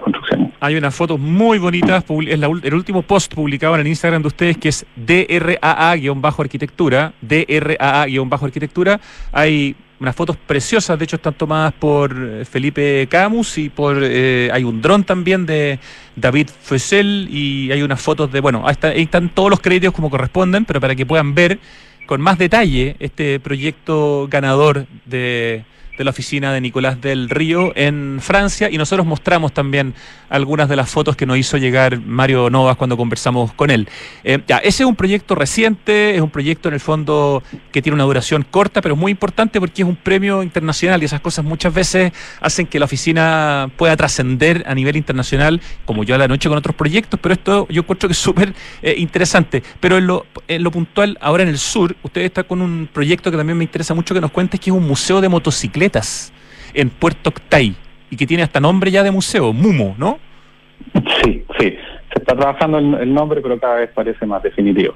construcciones. Hay unas fotos muy bonitas, es el último post publicado en el Instagram de ustedes que es DRAA-arquitectura, DRAA-arquitectura. Hay unas fotos preciosas, de hecho están tomadas por eh, Felipe Camus y por eh, hay un dron también de David Fussel y hay unas fotos de, bueno, ahí, ahí están todos los créditos como corresponden, pero para que puedan ver con más detalle este proyecto ganador de de la oficina de Nicolás del Río en Francia y nosotros mostramos también algunas de las fotos que nos hizo llegar Mario Novas cuando conversamos con él. Eh, ya, ese es un proyecto reciente, es un proyecto en el fondo que tiene una duración corta, pero muy importante porque es un premio internacional y esas cosas muchas veces hacen que la oficina pueda trascender a nivel internacional, como yo a la noche con otros proyectos, pero esto yo encuentro que es súper eh, interesante. Pero lo, en lo puntual, ahora en el sur, usted está con un proyecto que también me interesa mucho que nos cuentes, que es un museo de motocicletas en Puerto Octay y que tiene hasta nombre ya de museo, Mumo, ¿no? Sí, sí. Se está trabajando el, nombre, pero cada vez parece más definitivo.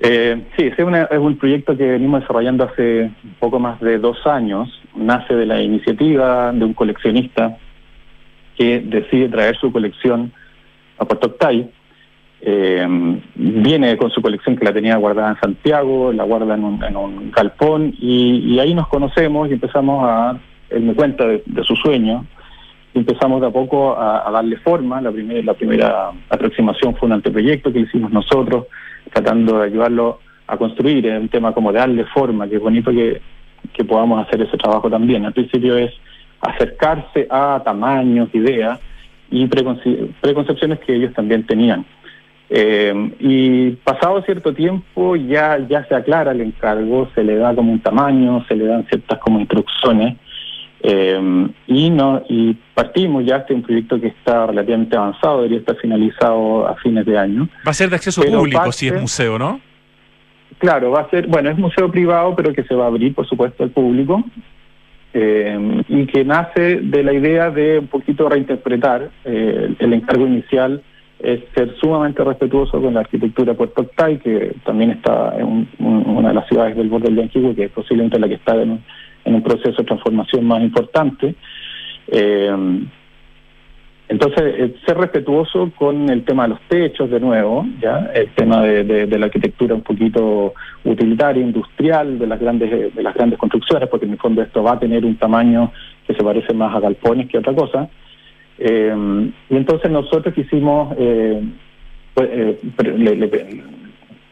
Eh, sí, es, es un proyecto que venimos desarrollando hace un poco más de dos años. Nace de la iniciativa de un coleccionista que decide traer su colección a Puerto Octay eh, viene con su colección que la tenía guardada en Santiago, la guarda en un, en galpón y, ahí nos conocemos y empezamos a, él me cuenta de, su sueño, y empezamos de a poco a, darle forma, la, primera la primera aproximación fue un anteproyecto que hicimos nosotros, tratando de ayudarlo a construir, es un tema como de darle forma, que es bonito que, que podamos hacer ese trabajo también. Al principio es acercarse a tamaños, ideas y preconcepciones que ellos también tenían. Eh, y pasado cierto tiempo ya, ya se aclara el encargo, se le da como un tamaño, se le dan ciertas como instrucciones eh, y no y partimos ya este un proyecto que está relativamente avanzado, debería estar finalizado a fines de año. Va a ser de acceso público si es museo, ¿no? Claro, va a ser, bueno, es museo privado, pero que se va a abrir, por supuesto, al público. Eh, y que nace de la idea de un poquito reinterpretar el encargo inicial es ser sumamente respetuoso con la arquitectura de Puerto Octay, que también está en una de las ciudades del borde del Antiguo, que es posiblemente la que está en un, proceso de transformación más importante. Eh, entonces, eh, ser respetuoso con el tema de los techos, de nuevo, ya el tema de, la arquitectura un poquito utilitaria, industrial, de las grandes de las grandes construcciones, porque en el fondo esto va a tener un tamaño que se parece más a galpones que otra cosa. Eh, y entonces nosotros quisimos, eh, pues, eh,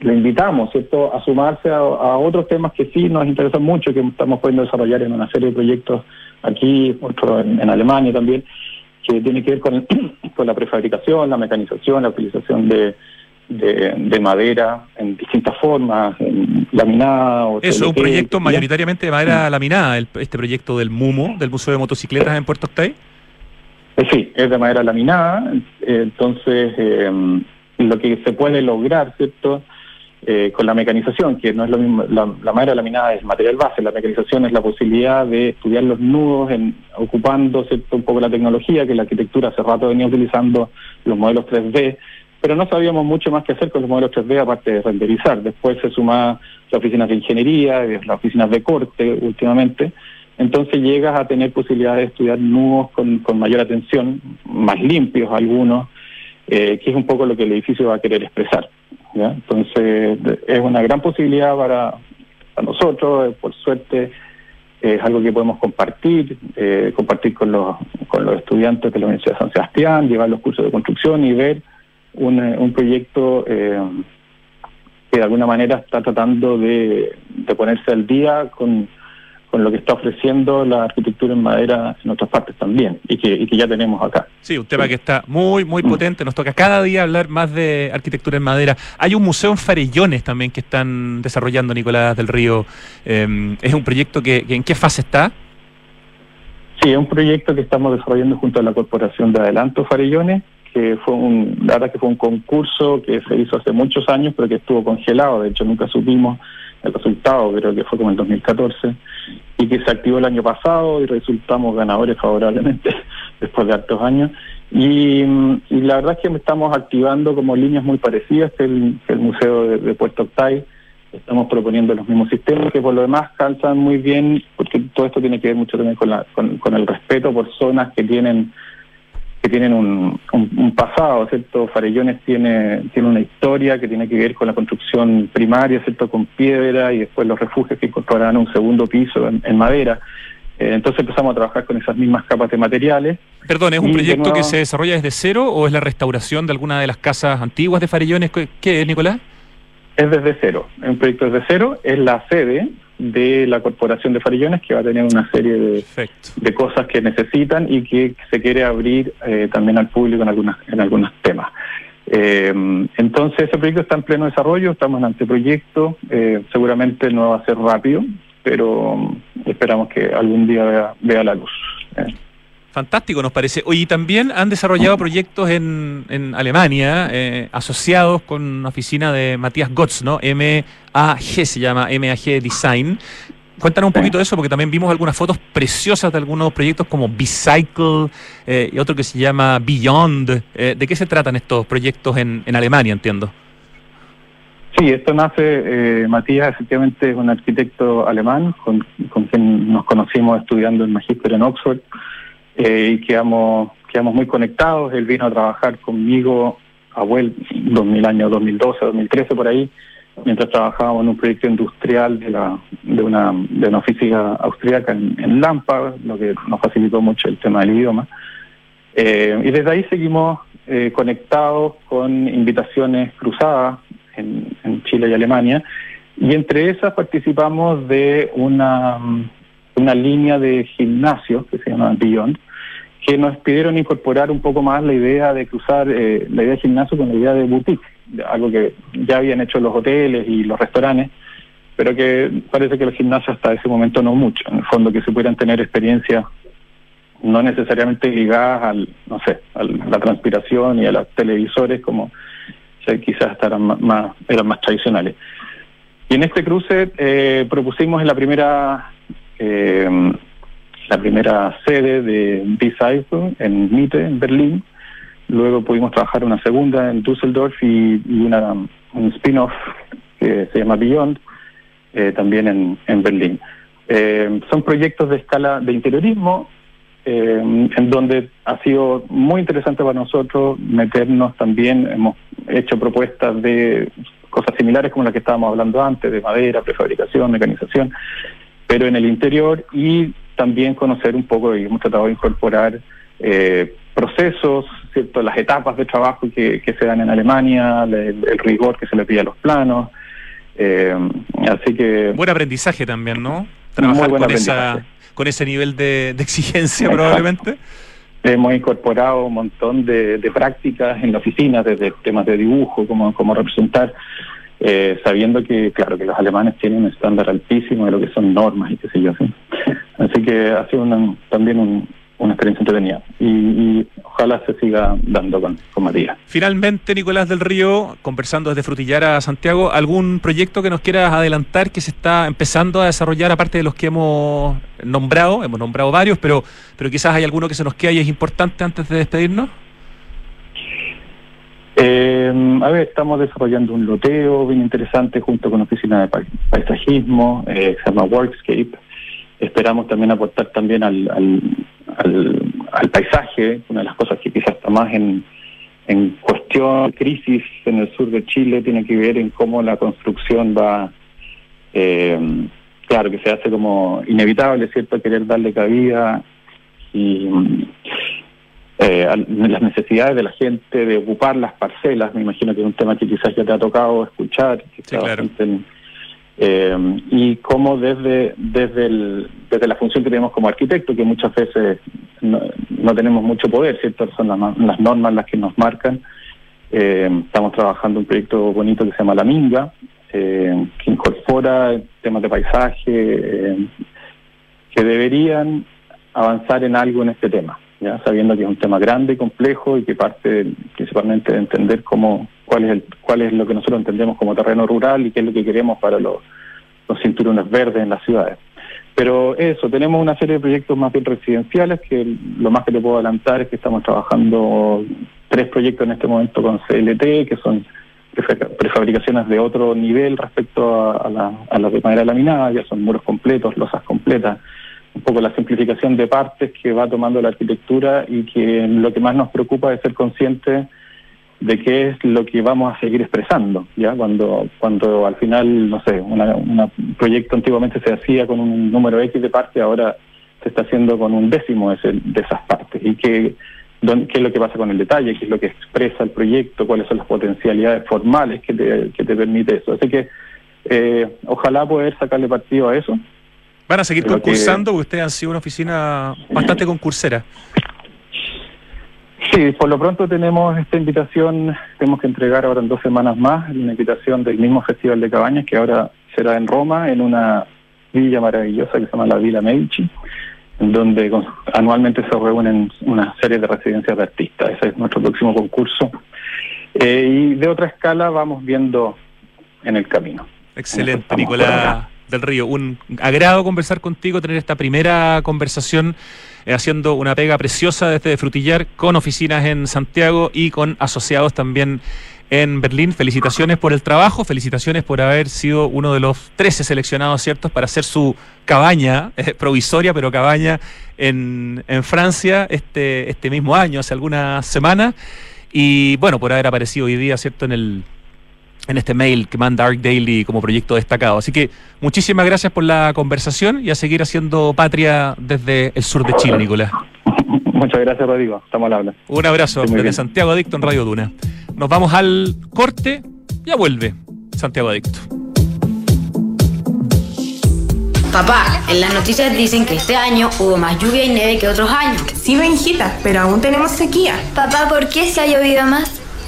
le, invitamos ¿cierto? a sumarse a, otros temas que sí nos interesan mucho, que estamos pudiendo desarrollar en una serie de proyectos aquí, otro en, Alemania también, que tiene que ver con, con la prefabricación, la mecanización, la utilización de, de, madera en distintas formas, en laminada. O Eso, un proyecto mayoritariamente de madera laminada, este proyecto del MUMO, del Museo de Motocicletas en Puerto Octay. Eh, sí, es de madera laminada, entonces em, lo que se puede lograr, ¿cierto? Eh, con la mecanización, que no es lo mismo, la, madera laminada es material base, la mecanización es la posibilidad de estudiar los nudos en, ocupando ¿cierto? un poco la tecnología que la arquitectura hace rato venía utilizando los modelos 3D, pero no sabíamos mucho más que hacer con los modelos 3D aparte de renderizar. Después se suma las oficinas de ingeniería, las oficinas de corte últimamente, entonces llegas a tener posibilidad de estudiar nudos con, mayor atención, más limpios algunos, eh, que es un poco lo que el edificio va a querer expresar. Entonces es una gran posibilidad para, nosotros, eh, por suerte es algo que podemos compartir, eh, compartir con los, con los estudiantes de la Universidad de San Sebastián, llevar los cursos de construcción y ver un, un proyecto que de alguna manera está tratando de, de ponerse al día con, con lo que está ofreciendo la arquitectura en madera en otras partes también y que, y que ya tenemos acá. Sí, un tema que está muy, muy potente. Nos toca cada día hablar más de arquitectura en madera. Hay un museo en Farellones también que están desarrollando Nicolás del Río. Eh, ¿Es un proyecto que, que en qué fase está? Sí, es un proyecto que estamos desarrollando junto a la Corporación de Adelanto Farellones, que fue un, la verdad que fue un concurso que se hizo hace muchos años, pero que estuvo congelado, de hecho nunca supimos el resultado, creo que fue como en 2014, y que se activó el año pasado y resultamos ganadores favorablemente después de hartos años. Y, y, la verdad es que estamos activando como líneas muy parecidas que el, el Museo de, de Puerto Octay, estamos proponiendo los mismos sistemas que por lo demás calzan muy bien, porque todo esto tiene que ver mucho también con, la, con, con el respeto por zonas que tienen que tienen un, un, un, pasado, ¿cierto? Farellones tiene, tiene una historia que tiene que ver con la construcción primaria, ¿cierto? Con piedra y después los refugios que incorporarán un segundo piso en, en madera. Eh, entonces empezamos a trabajar con esas mismas capas de materiales. Perdón, ¿es un proyecto nuevo... que se desarrolla desde cero o es la restauración de alguna de las casas antiguas de Farellones? ¿Qué es, Nicolás? Es desde cero, es un proyecto desde cero, es la sede de la Corporación de Farillones que va a tener una serie de, de cosas que necesitan y que se quiere abrir eh, también al público en, algunas, en algunos temas. Eh, entonces, ese proyecto está en pleno desarrollo, estamos en anteproyecto, eh, seguramente no va a ser rápido, pero esperamos que algún día vea, vea la luz. Fantástico, nos parece. Oye, también han desarrollado proyectos en, en Alemania eh, asociados con una oficina de Matías Gotz, ¿no? MAG se llama, MAG Design. Cuéntanos un poquito de eso, porque también vimos algunas fotos preciosas de algunos proyectos como Bicycle eh, y otro que se llama Beyond. Eh, ¿De qué se tratan estos proyectos en, en Alemania, entiendo? Sí, esto nace, eh, Matías efectivamente es un arquitecto alemán con, con quien nos conocimos estudiando el magíster en Oxford eh, y quedamos, quedamos muy conectados. Él vino a trabajar conmigo a Well 2000 años 2012, 2013 por ahí, mientras trabajábamos en un proyecto industrial de la de una de una oficina austríaca en, en Lampa, lo que nos facilitó mucho el tema del idioma. Eh, y desde ahí seguimos eh, conectados con invitaciones cruzadas en, en Chile y Alemania, y entre esas participamos de una una línea de gimnasios que se llama Beyond, que nos pidieron incorporar un poco más la idea de cruzar eh, la idea de gimnasio con la idea de boutique, algo que ya habían hecho los hoteles y los restaurantes, pero que parece que los gimnasios hasta ese momento no mucho, en el fondo que se pudieran tener experiencias no necesariamente ligadas al, no sé, a la transpiración y a los televisores como quizás eran más, eran más tradicionales. Y en este cruce eh, propusimos en la primera eh, la primera sede de B-Cycle en Mitte, en Berlín. Luego pudimos trabajar una segunda en Düsseldorf y, y una, un spin-off que se llama Beyond, eh, también en, en Berlín. Eh, son proyectos de escala de interiorismo, eh, en donde ha sido muy interesante para nosotros meternos también, hemos hecho propuestas de cosas similares como las que estábamos hablando antes, de madera, prefabricación, mecanización, pero en el interior y también conocer un poco, y hemos tratado de incorporar eh, procesos, ¿cierto? las etapas de trabajo que, que se dan en Alemania, el, el, rigor que se le pide a los planos. Eh, así que... Buen aprendizaje también, ¿no? Trabajar con, esa, con ese nivel de, de exigencia Exacto. probablemente. Hemos incorporado un montón de, de, prácticas en la oficina, desde temas de dibujo, como, como representar, eh, sabiendo que, claro, que los alemanes tienen un estándar altísimo de lo que son normas y qué sé yo. ¿sí? Así que ha sido una, también un, una experiencia entretenida y, y, ojalá se siga dando con, con Matías. Finalmente, Nicolás del Río, conversando desde Frutillar a Santiago, ¿algún proyecto que nos quieras adelantar que se está empezando a desarrollar aparte de los que hemos nombrado? Hemos nombrado varios, pero, pero quizás hay alguno que se nos queda y es importante antes de despedirnos. Eh, a ver, estamos desarrollando un loteo bien interesante junto con la Oficina de Paisajismo, eh, se llama Workscape. Esperamos también aportar también al, al, al, al, paisaje, una de las cosas que quizás está más en, en cuestión, crisis en el sur de Chile, tiene que ver en cómo la construcción va, eh, claro, que se hace como inevitable, ¿cierto?, querer darle cabida y eh, las necesidades de la gente de ocupar las parcelas. Me imagino que es un tema que quizás ya te ha tocado escuchar, eh, y cómo desde desde el, desde la función que tenemos como arquitecto, que muchas veces no, tenemos mucho poder, ¿cierto? Son las, normas las que nos marcan. Eh, estamos trabajando un proyecto bonito que se llama La Minga, eh, que incorpora temas de paisaje que deberían avanzar en algo en este tema, sabiendo que es un tema grande y complejo y que parte principalmente de entender cómo cuál es el, cuál es lo que nosotros entendemos como terreno rural y qué es lo que queremos para los, los cinturones verdes en las ciudades. Pero eso, tenemos una serie de proyectos más bien residenciales que lo más que te puedo adelantar es que estamos trabajando tres proyectos en este momento con CLT, que son prefabricaciones de otro nivel respecto a, a de madera laminada, ya son muros completos, losas completas, un poco la simplificación de partes que va tomando la arquitectura y que lo que más nos preocupa es ser conscientes de qué es lo que vamos a seguir expresando, ya cuando cuando al final, no sé, un proyecto antiguamente se hacía con un número X de partes, ahora se está haciendo con un décimo de esas partes y que qué es lo que pasa con el detalle, qué es lo que expresa el proyecto, cuáles son las potencialidades formales que te, que te permite eso. Así que eh, ojalá poder sacarle partido a eso. ¿Van a seguir concursando? Porque ustedes han sido una oficina bastante concursera. Sí, por lo pronto tenemos esta invitación, tenemos que entregar ahora en dos semanas más, una invitación del mismo Festival de Cabañas, que ahora será en Roma, en una villa maravillosa que se llama la Villa Medici en donde anualmente se reúnen una serie de residencias de artistas. Ese es nuestro próximo concurso. Eh, y de otra escala vamos viendo en el camino. Excelente, Nicolás del Río. Un agrado conversar contigo, tener esta primera conversación eh, haciendo una pega preciosa desde Frutillar con oficinas en Santiago y con asociados también en Berlín. Felicitaciones por el trabajo, felicitaciones por haber sido uno de los 13 seleccionados, ¿ciertos?, para hacer su cabaña, eh, provisoria, pero cabaña en, en, Francia este, este mismo año, hace algunas semanas. Y bueno, por haber aparecido hoy día, ¿cierto?, en el en este mail que manda Arc Daily como proyecto destacado. Así que muchísimas gracias por la conversación y a seguir haciendo patria desde el sur de Chile, Nicolás. Muchas gracias, Rodrigo. Estamos al habla. Un abrazo desde Santiago Adicto en Radio Duna. Nos vamos al corte. Ya vuelve Santiago Adicto. Papá, en las noticias dicen que este año hubo más lluvia y nieve que otros años. Sí, Benjita, pero aún tenemos sequía. Papá, ¿por qué se ha llovido más?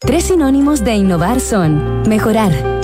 Tres sinónimos de innovar son mejorar,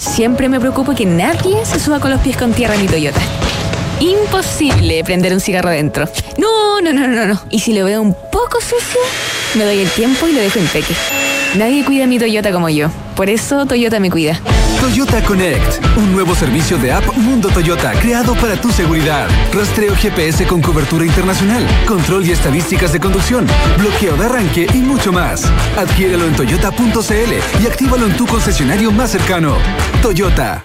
Siempre me preocupo que nadie se suba con los pies con tierra en mi Toyota. Imposible prender un cigarro dentro. No, no, no, no, no. Y si lo veo un poco sucio, Me doy el tiempo y lo dejo impeque. Nadie cuida mi Toyota como yo. Por eso Toyota me cuida. Toyota Connect, un nuevo servicio de app Mundo Toyota creado para tu seguridad. Rastreo GPS con cobertura internacional, control y estadísticas de conducción, bloqueo de arranque y mucho más. Adquiérelo en toyota.cl y actívalo en tu concesionario más cercano. Toyota.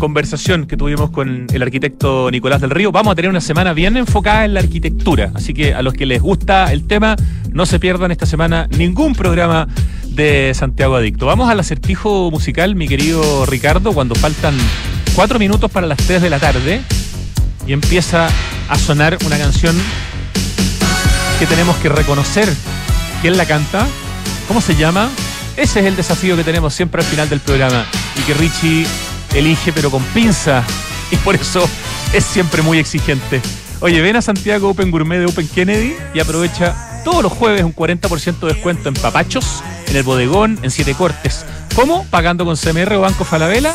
conversación que tuvimos con el arquitecto Nicolás del Río. Vamos a tener una semana bien enfocada en la arquitectura, así que a los que les gusta el tema, no se pierdan esta semana ningún programa de Santiago Adicto. Vamos al acertijo musical, mi querido Ricardo, cuando faltan cuatro minutos para las tres de la tarde y empieza a sonar una canción que tenemos que reconocer quién la canta, cómo se llama. Ese es el desafío que tenemos siempre al final del programa y que Richie elige pero con pinza y por eso es siempre muy exigente. Oye, ven a Santiago Open Gourmet de Open Kennedy y aprovecha todos los jueves un 40% de descuento en papachos, en el bodegón, en siete cortes. ¿Cómo? Pagando con CMR o Banco Falabella.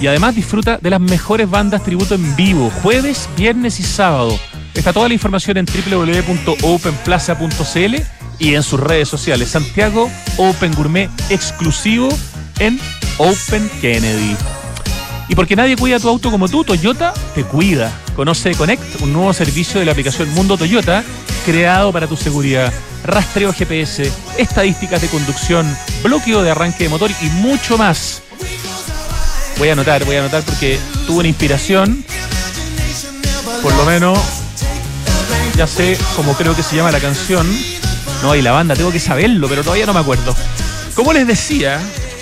Y además disfruta de las mejores bandas tributo en vivo, jueves, viernes y sábado. Está toda la información en www.openplaza.cl y en sus redes sociales. Santiago Open Gourmet exclusivo en Open Kennedy. Y porque nadie cuida tu auto como tú, Toyota te cuida. Conoce Connect, un nuevo servicio de la aplicación Mundo Toyota creado para tu seguridad. Rastreo GPS, estadísticas de conducción, bloqueo de arranque de motor y mucho más. Voy a anotar, voy a anotar porque tuve una inspiración. Por lo menos ya sé cómo creo que se llama la canción. No, y la banda, tengo que saberlo, pero todavía no me acuerdo. Como les decía,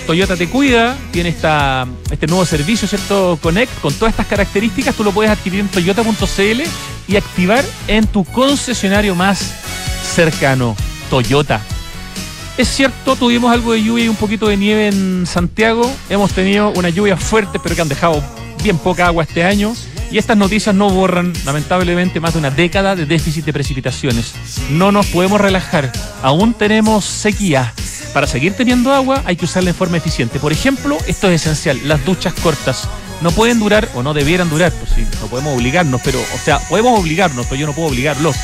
Toyota te cuida, tiene esta, este nuevo servicio, ¿cierto? Connect, con todas estas características, tú lo puedes adquirir en toyota.cl y activar en tu concesionario más cercano, Toyota. Es cierto, tuvimos algo de lluvia y un poquito de nieve en Santiago. Hemos tenido una lluvia fuerte, pero que han dejado bien poca agua este año. Y estas noticias no borran, lamentablemente, más de una década de déficit de precipitaciones. No nos podemos relajar. Aún tenemos sequía. Para seguir teniendo agua hay que usarla en forma eficiente. Por ejemplo, esto es esencial, las duchas cortas. No pueden durar o no debieran durar, pues sí, no podemos obligarnos, pero, o sea, podemos obligarnos, pero yo no puedo obligarlos.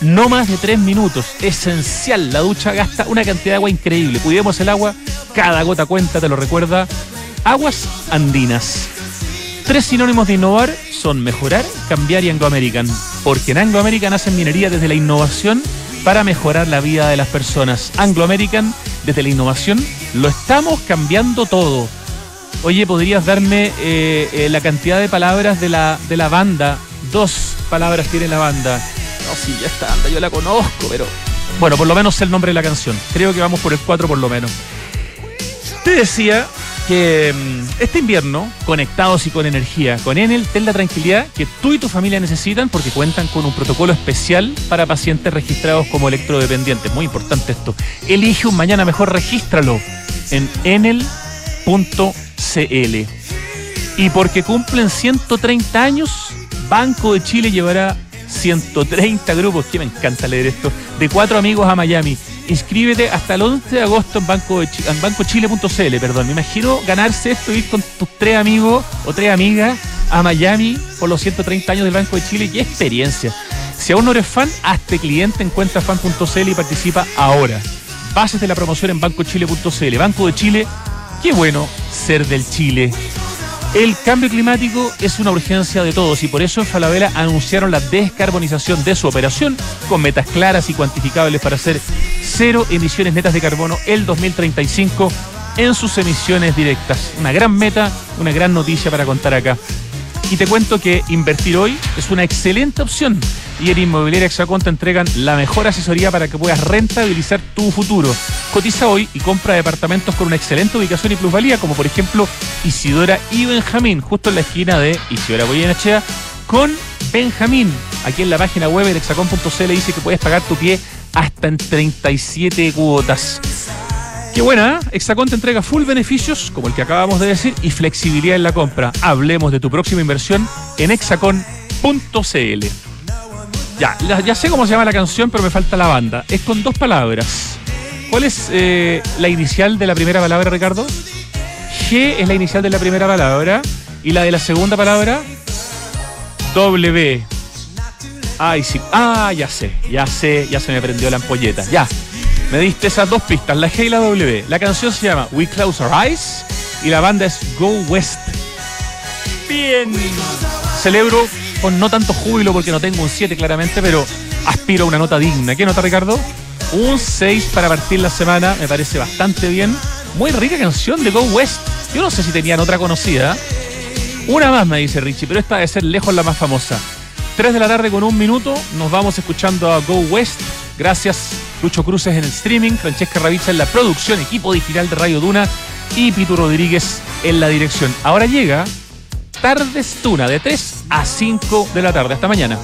No más de tres minutos, esencial. La ducha gasta una cantidad de agua increíble. Cuidemos el agua, cada gota cuenta, te lo recuerda. Aguas andinas. Tres sinónimos de innovar son mejorar, cambiar y Anglo American. Porque en Anglo American hacen minería desde la innovación para mejorar la vida de las personas. Anglo American, desde la innovación, lo estamos cambiando todo. Oye, ¿podrías darme eh, eh, la cantidad de palabras de la, de la banda? Dos palabras tiene la banda. No, sí, ya está, anda, yo la conozco, pero. Bueno, por lo menos el nombre de la canción. Creo que vamos por el 4 por lo menos. Te decía que mm, este invierno, conectados y con energía, con Enel, ten la tranquilidad que tú y tu familia necesitan porque cuentan con un protocolo especial para pacientes registrados como electrodependientes. Muy importante esto. Elige un mañana mejor, regístralo en enel.cl. Y porque cumplen 130 años, Banco de Chile llevará 130 grupos, que me encanta leer esto, de cuatro amigos a Miami. Inscríbete hasta el 11 de agosto en, banco en bancochile.cl, perdón. Me imagino ganarse esto, ir con tus tres amigos o tres amigas a Miami por los 130 años del Banco de Chile. ¡Qué experiencia! Si aún no eres fan, hazte cliente en cuentafan.cl y participa ahora. Bases de la promoción en bancochile.cl. Banco de Chile, qué bueno ser del Chile. El cambio climático es una urgencia de todos y por eso en Falabella anunciaron la descarbonización de su operación con metas claras y cuantificables para hacer cero emisiones netas de carbono el 2035 en sus emisiones directas. Una gran meta, una gran noticia para contar acá. Y te cuento que invertir hoy es una excelente opción y en Inmobiliaria Hexacón te entregan la mejor asesoría para que puedas rentabilizar tu futuro. Cotiza hoy y compra departamentos con una excelente ubicación y plusvalía, como por ejemplo Isidora y Benjamín, justo en la esquina de Isidora Goyenechea con Benjamín. Aquí en la página web de hexacón.cl dice que puedes pagar tu pie hasta en 37 cuotas. Qué buena, ¿eh? Hexacón te entrega full beneficios, como el que acabamos de decir, y flexibilidad en la compra. Hablemos de tu próxima inversión en hexacón.cl. Ya, ya sé cómo se llama la canción, pero me falta la banda. Es con dos palabras. ¿Cuál es eh, la inicial de la primera palabra, Ricardo? G es la inicial de la primera palabra. Y la de la segunda palabra, W. Ay, sí. Ah, ya sé, ya sé, ya se me prendió la ampolleta. Ya. Me diste esas dos pistas, la G y la W. La canción se llama We Close Our Eyes y la banda es Go West. Bien. Celebro con no tanto júbilo porque no tengo un 7 claramente, pero aspiro a una nota digna. ¿Qué nota, Ricardo? Un 6 para partir la semana, me parece bastante bien. Muy rica canción de Go West. Yo no sé si tenían otra conocida. Una más, me dice Richie, pero esta debe ser lejos la más famosa. 3 de la tarde con un minuto, nos vamos escuchando a Go West. Gracias, Lucho Cruces en el streaming, Francesca Ravizza en la producción, equipo digital de Radio Duna y Pitu Rodríguez en la dirección. Ahora llega Tardes Tuna de 3 a 5 de la tarde. Hasta mañana.